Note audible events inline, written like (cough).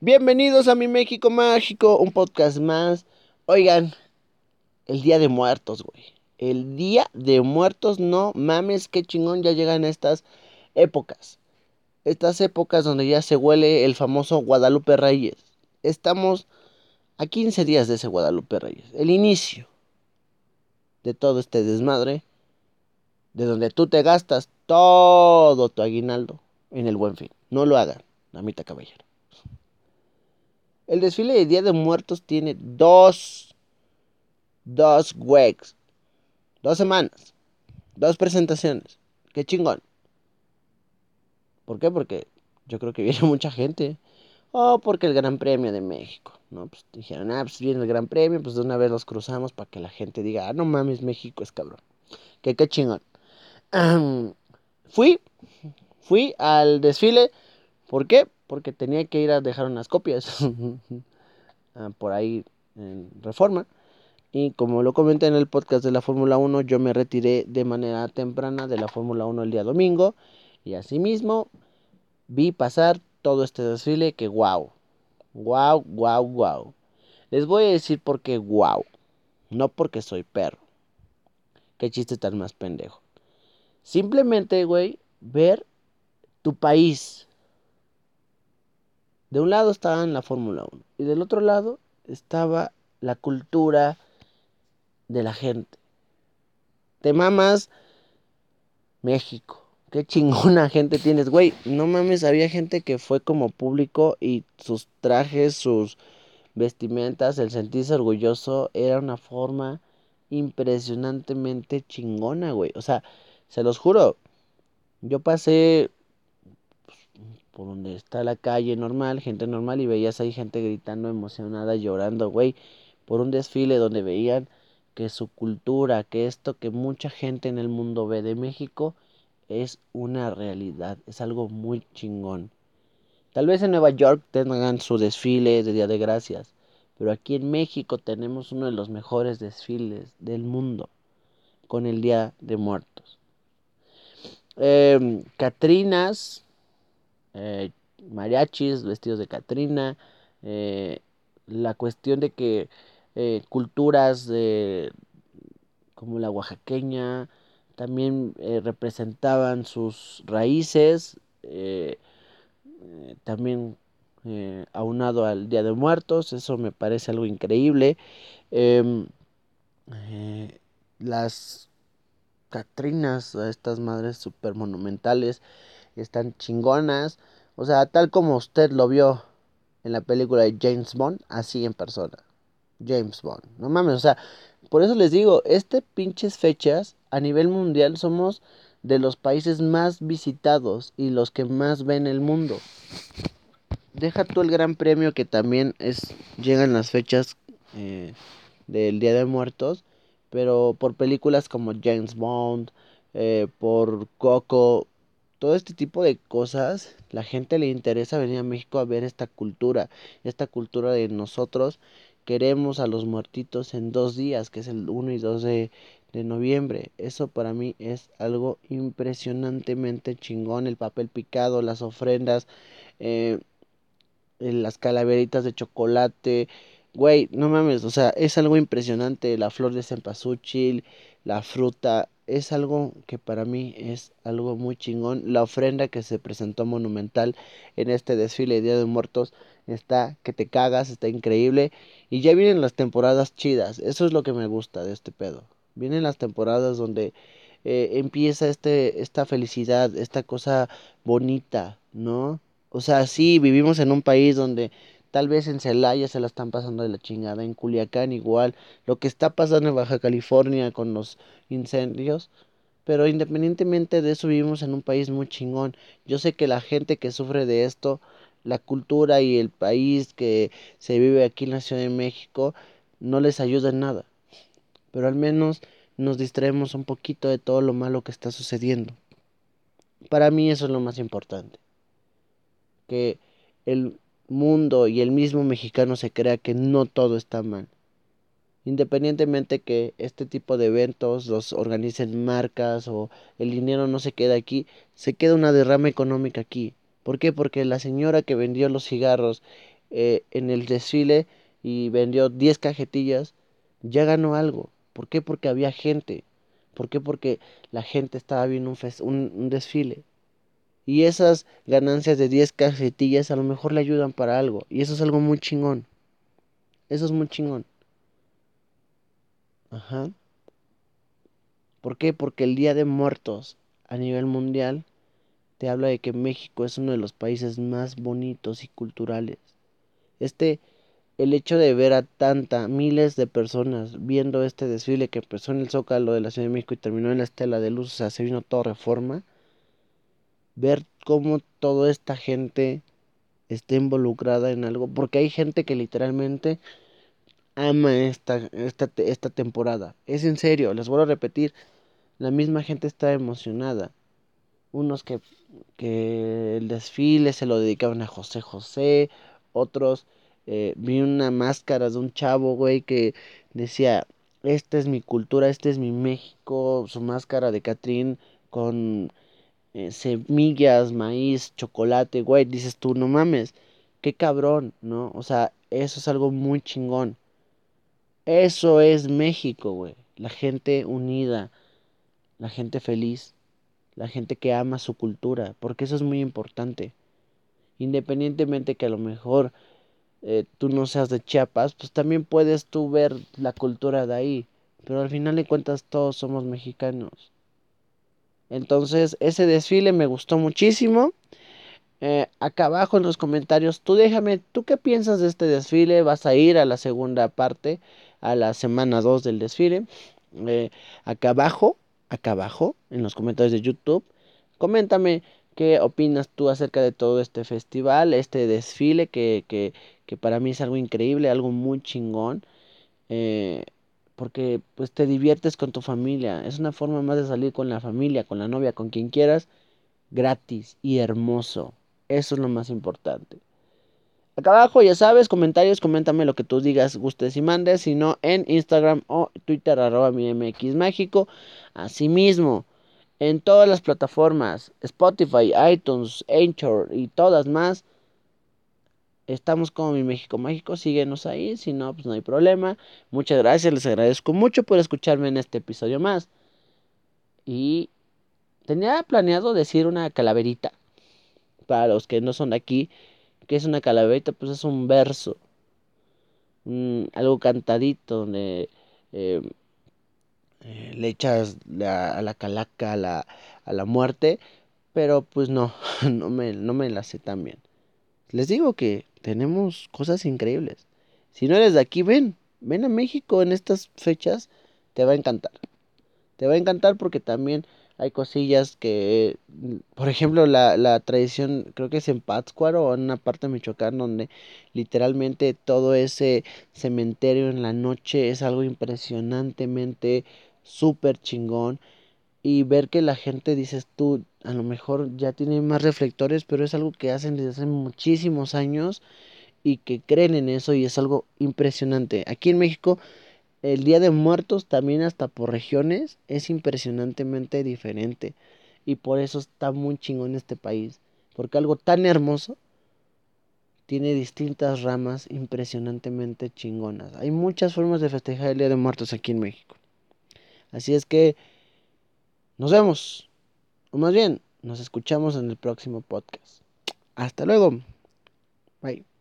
Bienvenidos a mi México Mágico, un podcast más. Oigan, el Día de Muertos, güey. El Día de Muertos, no mames, qué chingón ya llegan estas épocas. Estas épocas donde ya se huele el famoso Guadalupe Reyes. Estamos a 15 días de ese Guadalupe Reyes. El inicio de todo este desmadre. De donde tú te gastas todo tu aguinaldo en el buen fin. No lo hagan, damita caballero. El desfile de Día de Muertos tiene dos, dos weeks, dos semanas, dos presentaciones. Qué chingón. ¿Por qué? Porque yo creo que viene (laughs) mucha gente. O porque el Gran Premio de México. ¿no? Pues dijeron, ah, pues viene el Gran Premio, pues de una vez los cruzamos para que la gente diga, ah, no mames, México es cabrón. Que qué chingón. fui, fui al desfile. ¿Por qué? Porque tenía que ir a dejar unas copias (laughs) ah, por ahí en reforma. Y como lo comenté en el podcast de la Fórmula 1, yo me retiré de manera temprana de la Fórmula 1 el día domingo. Y asimismo vi pasar todo este desfile que wow. Wow, wow, wow. Les voy a decir por qué wow. No porque soy perro. Qué chiste tan más pendejo. Simplemente, güey, ver tu país. De un lado estaba en la Fórmula 1 y del otro lado estaba la cultura de la gente. Te mamas México. Qué chingona (laughs) gente tienes, güey. No mames, había gente que fue como público y sus trajes, sus vestimentas, el sentirse orgulloso era una forma impresionantemente chingona, güey. O sea, se los juro. Yo pasé por donde está la calle normal, gente normal, y veías ahí gente gritando, emocionada, llorando, güey, por un desfile donde veían que su cultura, que esto que mucha gente en el mundo ve de México, es una realidad, es algo muy chingón. Tal vez en Nueva York tengan su desfile de Día de Gracias, pero aquí en México tenemos uno de los mejores desfiles del mundo con el Día de Muertos. Eh, Catrinas, eh, mariachis vestidos de Catrina, eh, la cuestión de que eh, culturas como la oaxaqueña, también representaban sus raíces, también aunado al Día de Muertos, eso me parece algo increíble. Em, las Catrinas, estas madres super monumentales, están chingonas, o sea, tal como usted lo vio en la película de James Bond, así en persona. James Bond, no mames, o sea, por eso les digo, este pinches fechas a nivel mundial somos de los países más visitados y los que más ven el mundo. Deja tú el Gran Premio que también es llegan las fechas eh, del Día de Muertos, pero por películas como James Bond, eh, por Coco, todo este tipo de cosas, la gente le interesa venir a México a ver esta cultura, esta cultura de nosotros queremos a los muertitos en dos días, que es el 1 y 2 de, de noviembre. Eso para mí es algo impresionantemente chingón. El papel picado, las ofrendas, eh, las calaveritas de chocolate. Güey, no mames, o sea, es algo impresionante. La flor de cempasúchil, la fruta, es algo que para mí es algo muy chingón. La ofrenda que se presentó monumental en este desfile de Día de Muertos está que te cagas, está increíble. Y ya vienen las temporadas chidas. Eso es lo que me gusta de este pedo. Vienen las temporadas donde eh, empieza este, esta felicidad, esta cosa bonita, ¿no? O sea, sí, vivimos en un país donde tal vez en Celaya se la están pasando de la chingada, en Culiacán igual, lo que está pasando en Baja California con los incendios, pero independientemente de eso vivimos en un país muy chingón. Yo sé que la gente que sufre de esto, la cultura y el país que se vive aquí en la Ciudad de México, no les ayuda en nada pero al menos nos distraemos un poquito de todo lo malo que está sucediendo. Para mí eso es lo más importante. Que el mundo y el mismo mexicano se crea que no todo está mal. Independientemente que este tipo de eventos los organicen marcas o el dinero no se queda aquí, se queda una derrama económica aquí. ¿Por qué? Porque la señora que vendió los cigarros eh, en el desfile y vendió 10 cajetillas, ya ganó algo. ¿Por qué? Porque había gente. ¿Por qué? Porque la gente estaba viendo un, un, desfile. Y esas ganancias de 10 cajetillas a lo mejor le ayudan para algo. Y eso es algo muy chingón. Eso es muy chingón. Ajá. ¿Por qué? Porque el Día de Muertos a nivel mundial te habla de que México es uno de los países más bonitos y culturales. Este, el hecho de ver a tanta, miles de personas viendo este desfile que empezó en el Zócalo de la Ciudad de México y terminó en la Estela de Luz, o sea, se vino todo reforma, ver cómo toda esta gente esté involucrada en algo, porque hay gente que literalmente ama esta, esta, esta temporada. Es en serio, les vuelvo a repetir, la misma gente está emocionada. Unos que, que el desfile se lo dedicaban a José José, otros eh, vi una máscara de un chavo, güey, que decía, esta es mi cultura, este es mi México, su máscara de Catrín con eh, semillas, maíz, chocolate, güey, dices tú, no mames, qué cabrón, ¿no? O sea, eso es algo muy chingón. Eso es México, güey. La gente unida, la gente feliz, la gente que ama su cultura, porque eso es muy importante. Independientemente que a lo mejor eh, tú no seas de Chiapas, pues también puedes tú ver la cultura de ahí. Pero al final de cuentas todos somos mexicanos. Entonces ese desfile me gustó muchísimo. Eh, acá abajo en los comentarios, tú déjame, ¿tú qué piensas de este desfile? ¿Vas a ir a la segunda parte, a la semana 2 del desfile? Eh, acá abajo, acá abajo, en los comentarios de YouTube, coméntame qué opinas tú acerca de todo este festival, este desfile que, que, que para mí es algo increíble, algo muy chingón. Eh, porque pues te diviertes con tu familia. Es una forma más de salir con la familia, con la novia, con quien quieras, gratis y hermoso. Eso es lo más importante. Acá abajo, ya sabes, comentarios, coméntame lo que tú digas, gustes y mandes, si no en Instagram o Twitter, arroba mi MX Mágico. Asimismo, en todas las plataformas, Spotify, iTunes, Anchor y todas más, Estamos como mi México Mágico, síguenos ahí, si no, pues no hay problema. Muchas gracias, les agradezco mucho por escucharme en este episodio más. Y tenía planeado decir una calaverita, para los que no son aquí, que es una calaverita, pues es un verso, algo cantadito, donde eh, eh, le echas a la calaca, a la, a la muerte, pero pues no, (laughs) no me, no me la sé tan bien. Les digo que tenemos cosas increíbles. Si no eres de aquí, ven, ven a México en estas fechas, te va a encantar. Te va a encantar porque también hay cosillas que, por ejemplo, la, la tradición, creo que es en Pátzcuaro o en una parte de Michoacán, donde literalmente todo ese cementerio en la noche es algo impresionantemente súper chingón. Y ver que la gente, dices tú, a lo mejor ya tiene más reflectores, pero es algo que hacen desde hace muchísimos años y que creen en eso y es algo impresionante. Aquí en México, el Día de Muertos también hasta por regiones es impresionantemente diferente y por eso está muy chingón este país, porque algo tan hermoso tiene distintas ramas impresionantemente chingonas. Hay muchas formas de festejar el Día de Muertos aquí en México. Así es que nos vemos. O más bien, nos escuchamos en el próximo podcast. Hasta luego. Bye.